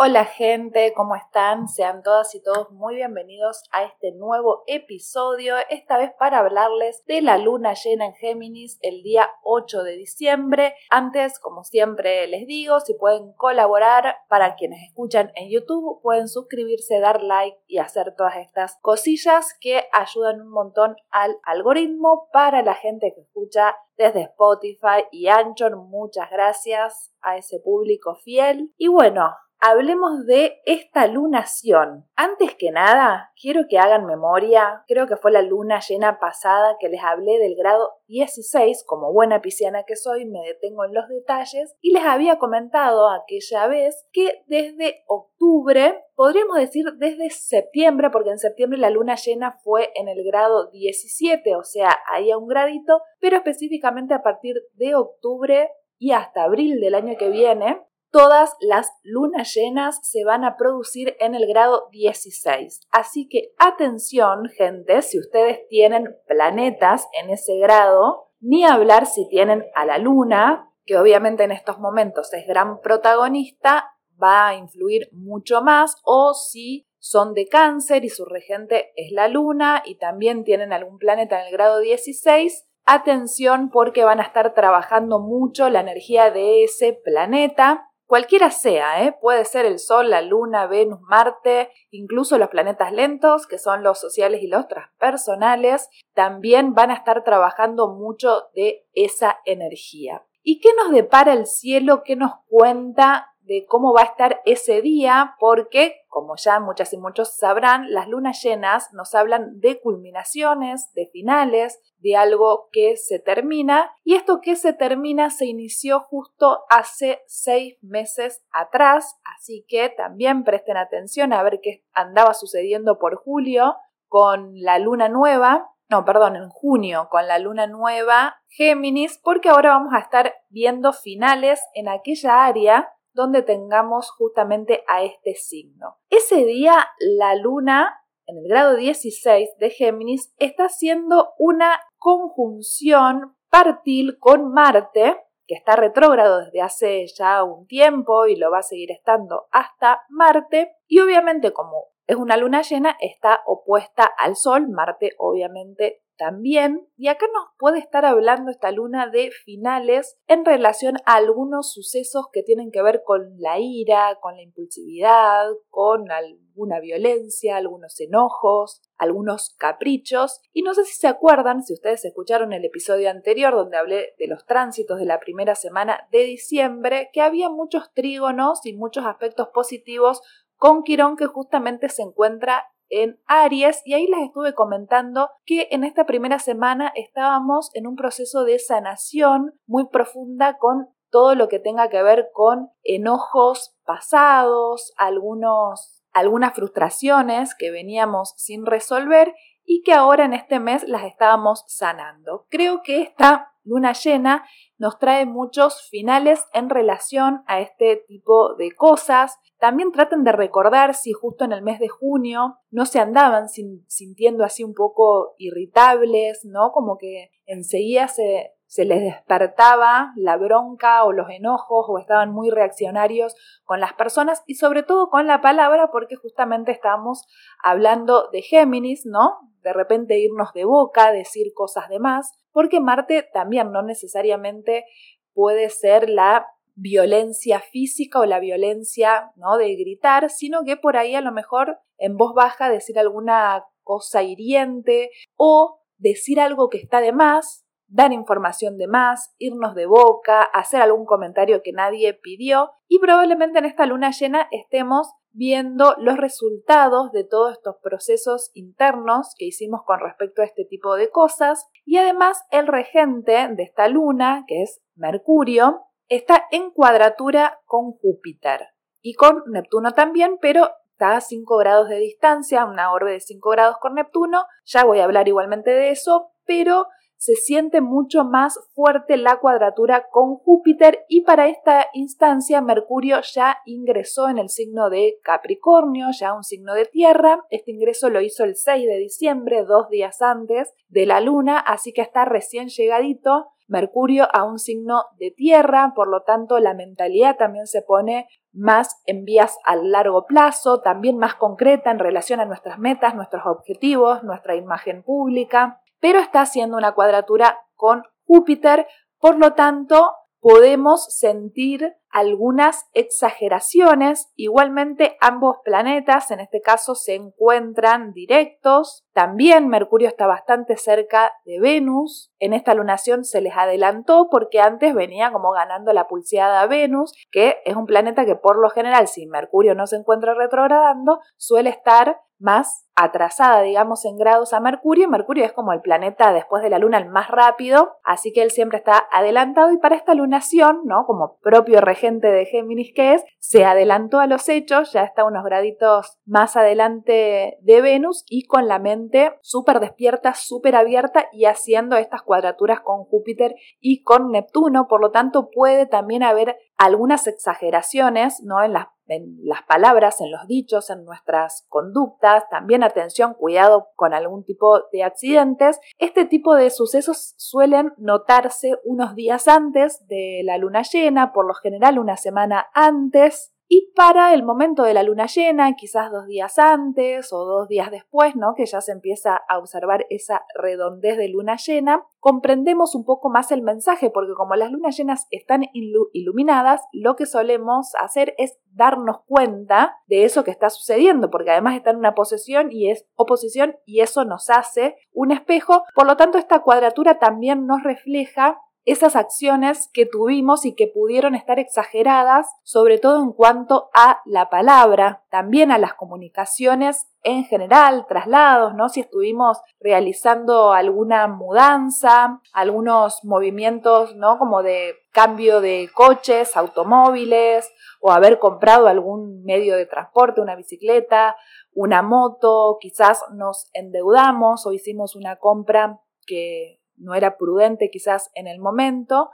Hola gente, ¿cómo están? Sean todas y todos muy bienvenidos a este nuevo episodio, esta vez para hablarles de la luna llena en Géminis el día 8 de diciembre. Antes, como siempre les digo, si pueden colaborar para quienes escuchan en YouTube, pueden suscribirse, dar like y hacer todas estas cosillas que ayudan un montón al algoritmo para la gente que escucha desde Spotify y Anchor. Muchas gracias a ese público fiel. Y bueno, hablemos de esta lunación. Antes que nada, quiero que hagan memoria, creo que fue la luna llena pasada que les hablé del grado 16, como buena pisciana que soy, me detengo en los detalles, y les había comentado aquella vez que desde octubre, podríamos decir desde septiembre, porque en septiembre la luna llena fue en el grado 17, o sea, ahí a un gradito, pero específicamente a partir de octubre y hasta abril del año que viene, todas las lunas llenas se van a producir en el grado 16. Así que atención, gente, si ustedes tienen planetas en ese grado, ni hablar si tienen a la luna, que obviamente en estos momentos es gran protagonista, va a influir mucho más, o si son de cáncer y su regente es la luna y también tienen algún planeta en el grado 16, atención porque van a estar trabajando mucho la energía de ese planeta Cualquiera sea, ¿eh? puede ser el Sol, la Luna, Venus, Marte, incluso los planetas lentos, que son los sociales y los transpersonales, también van a estar trabajando mucho de esa energía. ¿Y qué nos depara el cielo? ¿Qué nos cuenta de cómo va a estar ese día, porque, como ya muchas y muchos sabrán, las lunas llenas nos hablan de culminaciones, de finales, de algo que se termina, y esto que se termina se inició justo hace seis meses atrás, así que también presten atención a ver qué andaba sucediendo por julio con la luna nueva, no, perdón, en junio con la luna nueva Géminis, porque ahora vamos a estar viendo finales en aquella área donde tengamos justamente a este signo. Ese día la luna en el grado 16 de Géminis está haciendo una conjunción partil con Marte, que está retrógrado desde hace ya un tiempo y lo va a seguir estando hasta Marte, y obviamente como es una luna llena, está opuesta al Sol, Marte obviamente también, y acá nos puede estar hablando esta luna de finales en relación a algunos sucesos que tienen que ver con la ira, con la impulsividad, con alguna violencia, algunos enojos, algunos caprichos. Y no sé si se acuerdan, si ustedes escucharon el episodio anterior donde hablé de los tránsitos de la primera semana de diciembre, que había muchos trígonos y muchos aspectos positivos con Quirón que justamente se encuentra en Aries y ahí les estuve comentando que en esta primera semana estábamos en un proceso de sanación muy profunda con todo lo que tenga que ver con enojos pasados, algunos, algunas frustraciones que veníamos sin resolver y que ahora en este mes las estábamos sanando. Creo que esta luna llena nos trae muchos finales en relación a este tipo de cosas. También traten de recordar si justo en el mes de junio no se andaban sintiendo así un poco irritables, ¿no? Como que enseguida se, se les despertaba la bronca o los enojos o estaban muy reaccionarios con las personas y sobre todo con la palabra porque justamente estábamos hablando de Géminis, ¿no? De repente irnos de boca, decir cosas de más, porque Marte también no necesariamente puede ser la violencia física o la violencia, ¿no? De gritar, sino que por ahí a lo mejor en voz baja decir alguna cosa hiriente o decir algo que está de más, dar información de más, irnos de boca, hacer algún comentario que nadie pidió y probablemente en esta luna llena estemos viendo los resultados de todos estos procesos internos que hicimos con respecto a este tipo de cosas. Y además el regente de esta luna, que es Mercurio, está en cuadratura con Júpiter y con Neptuno también, pero está a 5 grados de distancia, una orbe de 5 grados con Neptuno, ya voy a hablar igualmente de eso, pero se siente mucho más fuerte la cuadratura con Júpiter y para esta instancia Mercurio ya ingresó en el signo de Capricornio, ya un signo de tierra. Este ingreso lo hizo el 6 de diciembre, dos días antes de la luna, así que está recién llegadito. Mercurio a un signo de tierra, por lo tanto la mentalidad también se pone más en vías a largo plazo, también más concreta en relación a nuestras metas, nuestros objetivos, nuestra imagen pública, pero está haciendo una cuadratura con Júpiter, por lo tanto podemos sentir algunas exageraciones. Igualmente ambos planetas en este caso se encuentran directos. También Mercurio está bastante cerca de Venus. En esta lunación se les adelantó porque antes venía como ganando la pulseada Venus, que es un planeta que por lo general si Mercurio no se encuentra retrogradando suele estar más atrasada, digamos, en grados a Mercurio. Mercurio es como el planeta después de la Luna el más rápido, así que él siempre está adelantado y para esta lunación, ¿no? Como propio regente de Géminis que es, se adelantó a los hechos, ya está unos graditos más adelante de Venus y con la mente súper despierta, súper abierta y haciendo estas cuadraturas con Júpiter y con Neptuno, por lo tanto puede también haber algunas exageraciones, ¿no? En las en las palabras, en los dichos, en nuestras conductas, también atención, cuidado con algún tipo de accidentes. Este tipo de sucesos suelen notarse unos días antes de la luna llena, por lo general una semana antes. Y para el momento de la luna llena, quizás dos días antes o dos días después, ¿no? que ya se empieza a observar esa redondez de luna llena, comprendemos un poco más el mensaje, porque como las lunas llenas están iluminadas, lo que solemos hacer es darnos cuenta de eso que está sucediendo, porque además está en una posesión y es oposición y eso nos hace un espejo. Por lo tanto, esta cuadratura también nos refleja esas acciones que tuvimos y que pudieron estar exageradas, sobre todo en cuanto a la palabra, también a las comunicaciones en general, traslados, ¿no? Si estuvimos realizando alguna mudanza, algunos movimientos, ¿no? Como de cambio de coches, automóviles, o haber comprado algún medio de transporte, una bicicleta, una moto, quizás nos endeudamos o hicimos una compra que no era prudente quizás en el momento,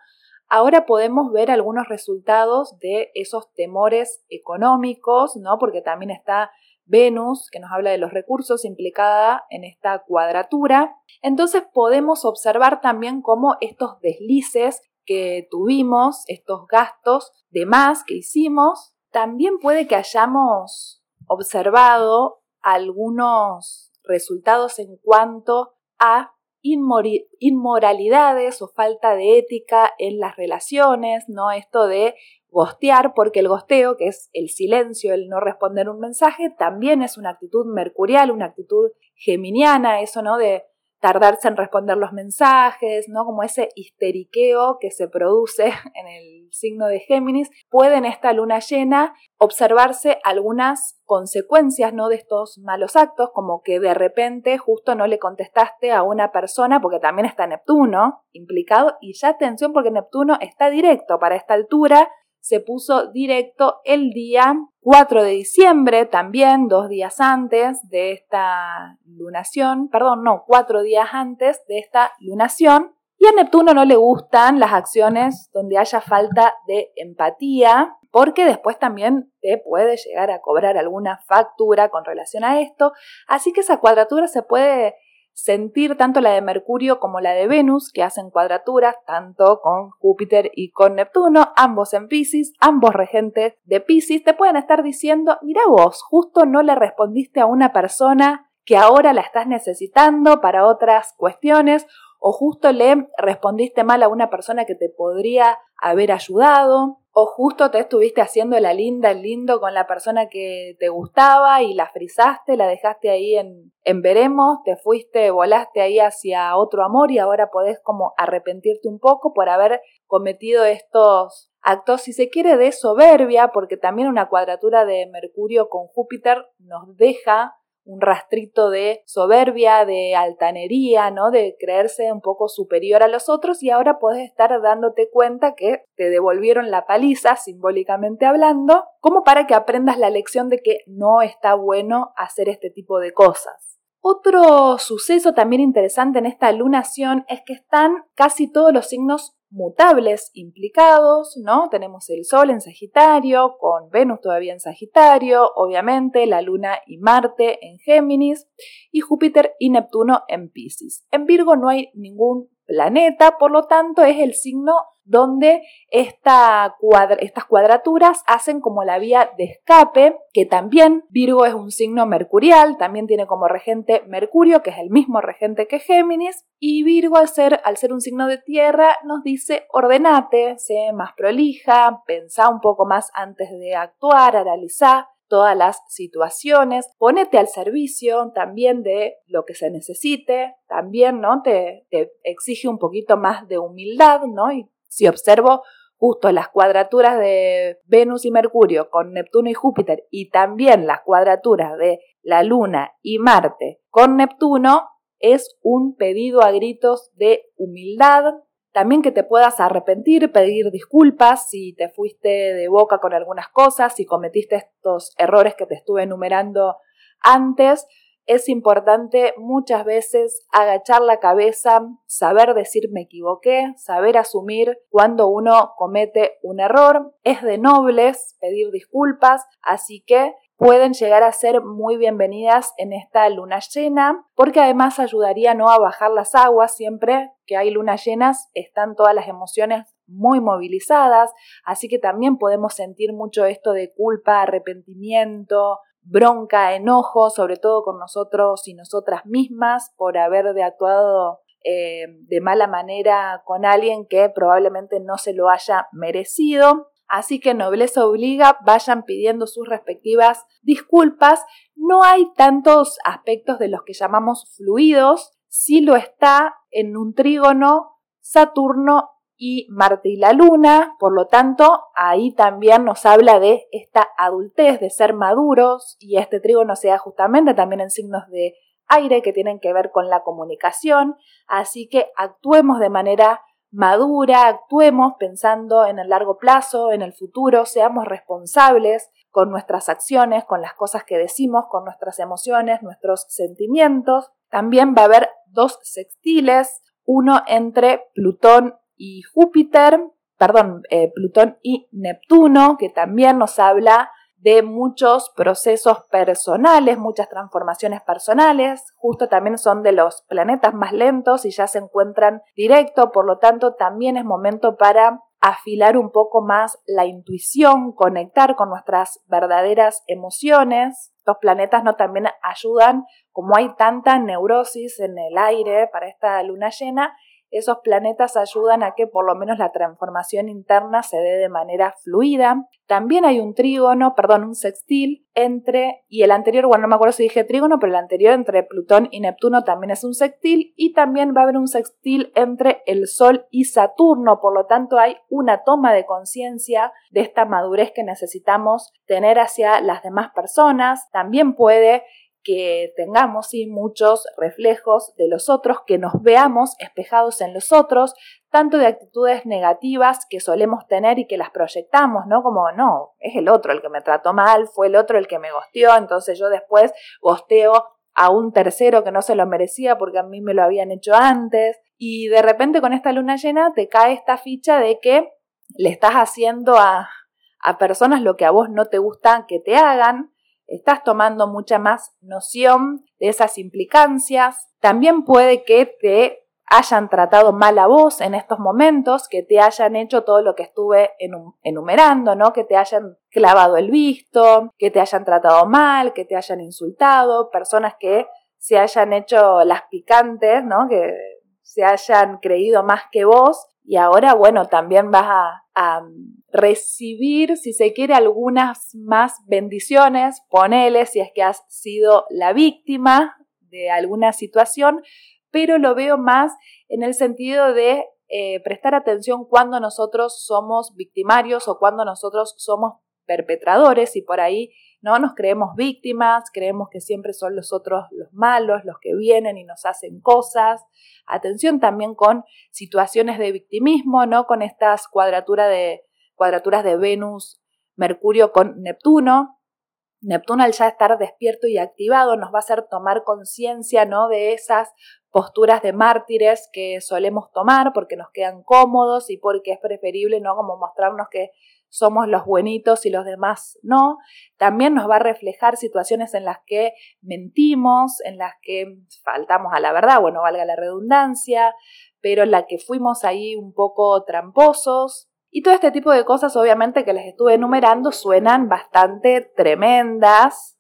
ahora podemos ver algunos resultados de esos temores económicos, ¿no? Porque también está Venus, que nos habla de los recursos implicada en esta cuadratura. Entonces podemos observar también cómo estos deslices que tuvimos, estos gastos de más que hicimos, también puede que hayamos observado algunos resultados en cuanto a inmoralidades o falta de ética en las relaciones, ¿no? Esto de gostear, porque el gosteo, que es el silencio, el no responder un mensaje, también es una actitud mercurial, una actitud geminiana, eso, ¿no? De tardarse en responder los mensajes, ¿no? Como ese histeriqueo que se produce en el signo de Géminis, puede en esta luna llena observarse algunas consecuencias, ¿no? De estos malos actos, como que de repente justo no le contestaste a una persona, porque también está Neptuno implicado, y ya atención porque Neptuno está directo para esta altura, se puso directo el día 4 de diciembre, también dos días antes de esta lunación, perdón, no, cuatro días antes de esta lunación. Y a Neptuno no le gustan las acciones donde haya falta de empatía, porque después también te puede llegar a cobrar alguna factura con relación a esto. Así que esa cuadratura se puede sentir tanto la de Mercurio como la de Venus, que hacen cuadraturas tanto con Júpiter y con Neptuno, ambos en Pisces, ambos regentes de Pisces, te pueden estar diciendo, mira vos, justo no le respondiste a una persona que ahora la estás necesitando para otras cuestiones, o justo le respondiste mal a una persona que te podría haber ayudado, o justo te estuviste haciendo la linda, el lindo con la persona que te gustaba y la frizaste, la dejaste ahí en, en veremos, te fuiste, volaste ahí hacia otro amor y ahora podés como arrepentirte un poco por haber cometido estos actos, si se quiere, de soberbia, porque también una cuadratura de Mercurio con Júpiter nos deja un rastrito de soberbia, de altanería, ¿no? De creerse un poco superior a los otros y ahora puedes estar dándote cuenta que te devolvieron la paliza, simbólicamente hablando, como para que aprendas la lección de que no está bueno hacer este tipo de cosas. Otro suceso también interesante en esta lunación es que están casi todos los signos mutables implicados, ¿no? Tenemos el Sol en Sagitario, con Venus todavía en Sagitario, obviamente la Luna y Marte en Géminis y Júpiter y Neptuno en Pisces. En Virgo no hay ningún planeta, por lo tanto es el signo donde estas cuadraturas hacen como la vía de escape, que también Virgo es un signo mercurial, también tiene como regente Mercurio, que es el mismo regente que Géminis, y Virgo al ser, al ser un signo de tierra nos dice ordenate, sé más prolija, pensá un poco más antes de actuar, analizar todas las situaciones, ponete al servicio también de lo que se necesite, también, ¿no? Te, te exige un poquito más de humildad, ¿no? Y si observo justo las cuadraturas de Venus y Mercurio con Neptuno y Júpiter y también las cuadraturas de la Luna y Marte con Neptuno, es un pedido a gritos de humildad, también que te puedas arrepentir, pedir disculpas si te fuiste de boca con algunas cosas, si cometiste estos errores que te estuve enumerando antes, es importante muchas veces agachar la cabeza, saber decir me equivoqué, saber asumir cuando uno comete un error. Es de nobles pedir disculpas, así que pueden llegar a ser muy bienvenidas en esta luna llena, porque además ayudaría no a bajar las aguas siempre que hay lunas llenas, están todas las emociones muy movilizadas, así que también podemos sentir mucho esto de culpa, arrepentimiento, bronca, enojo, sobre todo con nosotros y nosotras mismas por haber de actuado eh, de mala manera con alguien que probablemente no se lo haya merecido. Así que nobleza obliga, vayan pidiendo sus respectivas disculpas. No hay tantos aspectos de los que llamamos fluidos, si lo está en un trígono Saturno y Marte y la Luna, por lo tanto, ahí también nos habla de esta adultez, de ser maduros, y este trígono se da justamente también en signos de aire que tienen que ver con la comunicación, así que actuemos de manera madura, actuemos pensando en el largo plazo, en el futuro, seamos responsables con nuestras acciones, con las cosas que decimos, con nuestras emociones, nuestros sentimientos. También va a haber dos sextiles, uno entre Plutón y Júpiter, perdón, eh, Plutón y Neptuno, que también nos habla de muchos procesos personales, muchas transformaciones personales, justo también son de los planetas más lentos y ya se encuentran directo, por lo tanto también es momento para afilar un poco más la intuición, conectar con nuestras verdaderas emociones. Estos planetas no también ayudan, como hay tanta neurosis en el aire para esta luna llena, esos planetas ayudan a que por lo menos la transformación interna se dé de manera fluida. También hay un trígono, perdón, un sextil entre, y el anterior, bueno, no me acuerdo si dije trígono, pero el anterior entre Plutón y Neptuno también es un sextil, y también va a haber un sextil entre el Sol y Saturno, por lo tanto hay una toma de conciencia de esta madurez que necesitamos tener hacia las demás personas. También puede que tengamos muchos reflejos de los otros, que nos veamos espejados en los otros, tanto de actitudes negativas que solemos tener y que las proyectamos, ¿no? Como, no, es el otro el que me trató mal, fue el otro el que me gosteó, entonces yo después gosteo a un tercero que no se lo merecía porque a mí me lo habían hecho antes. Y de repente con esta luna llena te cae esta ficha de que le estás haciendo a, a personas lo que a vos no te gusta que te hagan, estás tomando mucha más noción de esas implicancias. También puede que te hayan tratado mal a vos en estos momentos, que te hayan hecho todo lo que estuve enumerando, ¿no? Que te hayan clavado el visto, que te hayan tratado mal, que te hayan insultado, personas que se hayan hecho las picantes, ¿no? Que se hayan creído más que vos y ahora, bueno, también vas a, recibir, si se quiere, algunas más bendiciones, ponele si es que has sido la víctima de alguna situación, pero lo veo más en el sentido de eh, prestar atención cuando nosotros somos victimarios o cuando nosotros somos perpetradores y por ahí no nos creemos víctimas, creemos que siempre son los otros los malos, los que vienen y nos hacen cosas. Atención también con situaciones de victimismo, ¿no? Con estas cuadraturas de, cuadraturas de Venus, Mercurio con Neptuno. Neptuno al ya estar despierto y activado nos va a hacer tomar conciencia, ¿no? De esas posturas de mártires que solemos tomar porque nos quedan cómodos y porque es preferible, ¿no? Como mostrarnos que somos los buenitos y los demás no. También nos va a reflejar situaciones en las que mentimos, en las que faltamos a la verdad, bueno, valga la redundancia, pero la que fuimos ahí un poco tramposos. Y todo este tipo de cosas, obviamente, que les estuve enumerando, suenan bastante tremendas,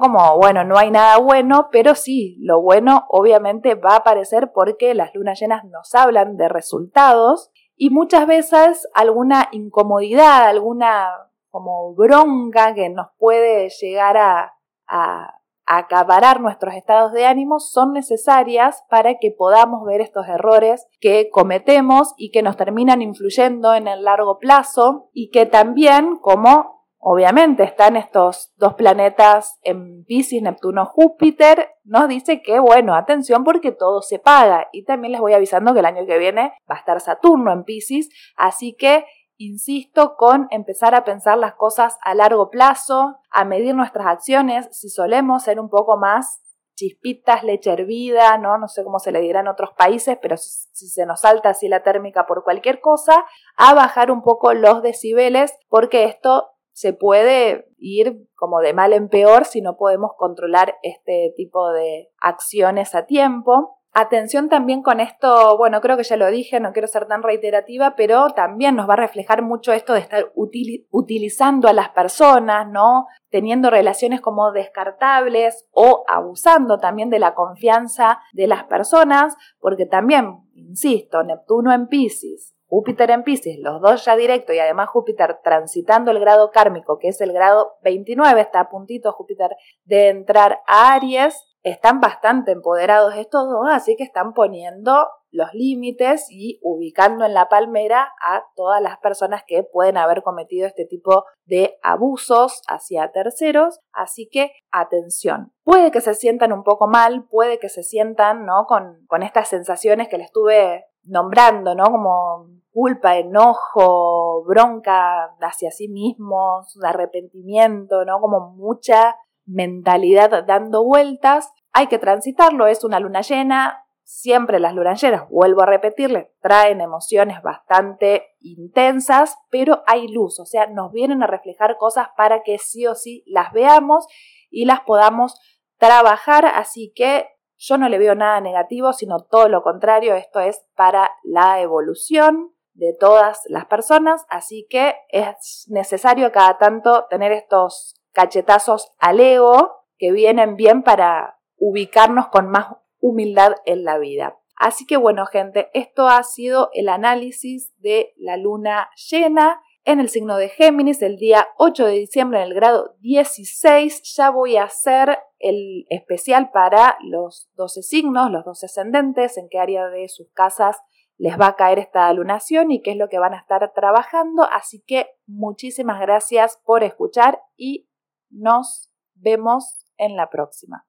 Como, bueno, no hay nada bueno, pero sí, lo bueno obviamente va a aparecer porque las lunas llenas nos hablan de resultados y muchas veces alguna incomodidad, alguna como bronca que nos puede llegar a, a, acaparar nuestros estados de ánimo son necesarias para que podamos ver estos errores que cometemos y que nos terminan influyendo en el largo plazo y que también como obviamente están estos dos planetas en Pisces, Neptuno, Júpiter, nos dice que, bueno, atención porque todo se paga. Y también les voy avisando que el año que viene va a estar Saturno en Pisces, así que Insisto con empezar a pensar las cosas a largo plazo, a medir nuestras acciones, si solemos ser un poco más chispitas, leche hervida, ¿no? No sé cómo se le dirá en otros países, pero si, se nos salta así la térmica por cualquier cosa, a bajar un poco los decibeles, porque esto se puede ir como de mal en peor si no podemos controlar este tipo de acciones a tiempo. Atención también con esto, bueno, creo que ya lo dije, no quiero ser tan reiterativa, pero también nos va a reflejar mucho esto de estar utilizando a las personas, ¿no? Teniendo relaciones como descartables o abusando también de la confianza de las personas, porque también, insisto, Neptuno en Pisces, Júpiter en Pisces, los dos ya directo y además Júpiter transitando el grado kármico, que es el grado 29, está a puntito Júpiter de entrar a Aries, están bastante empoderados estos dos, así que están poniendo los límites y ubicando en la palmera a todas las personas que pueden haber cometido este tipo de abusos hacia terceros, así que atención. Puede que se sientan un poco mal, puede que se sientan ¿no? con, con estas sensaciones que les estuve nombrando, ¿no? Como culpa, enojo, bronca hacia sí mismos, arrepentimiento, ¿no? Como mucha mentalidad dando vueltas, hay que transitarlo, es una luna llena, siempre las lunas llenas, vuelvo a repetirle, traen emociones bastante intensas, pero hay luz, o sea, nos vienen a reflejar cosas para que sí o sí las veamos y las podamos trabajar, así que yo no le veo nada negativo, sino todo lo contrario, esto es para la evolución de todas las personas, así que es necesario cada tanto tener estos cachetazos al ego que vienen bien para ubicarnos con más humildad en la vida. Así que bueno gente, esto ha sido el análisis de la luna llena en el signo de Géminis el día 8 de diciembre en el grado 16. Ya voy a hacer el especial para los 12 signos, los 12 ascendentes, en qué área de sus casas les va a caer esta lunación y qué es lo que van a estar trabajando. Así que muchísimas gracias por escuchar y nos vemos en la próxima.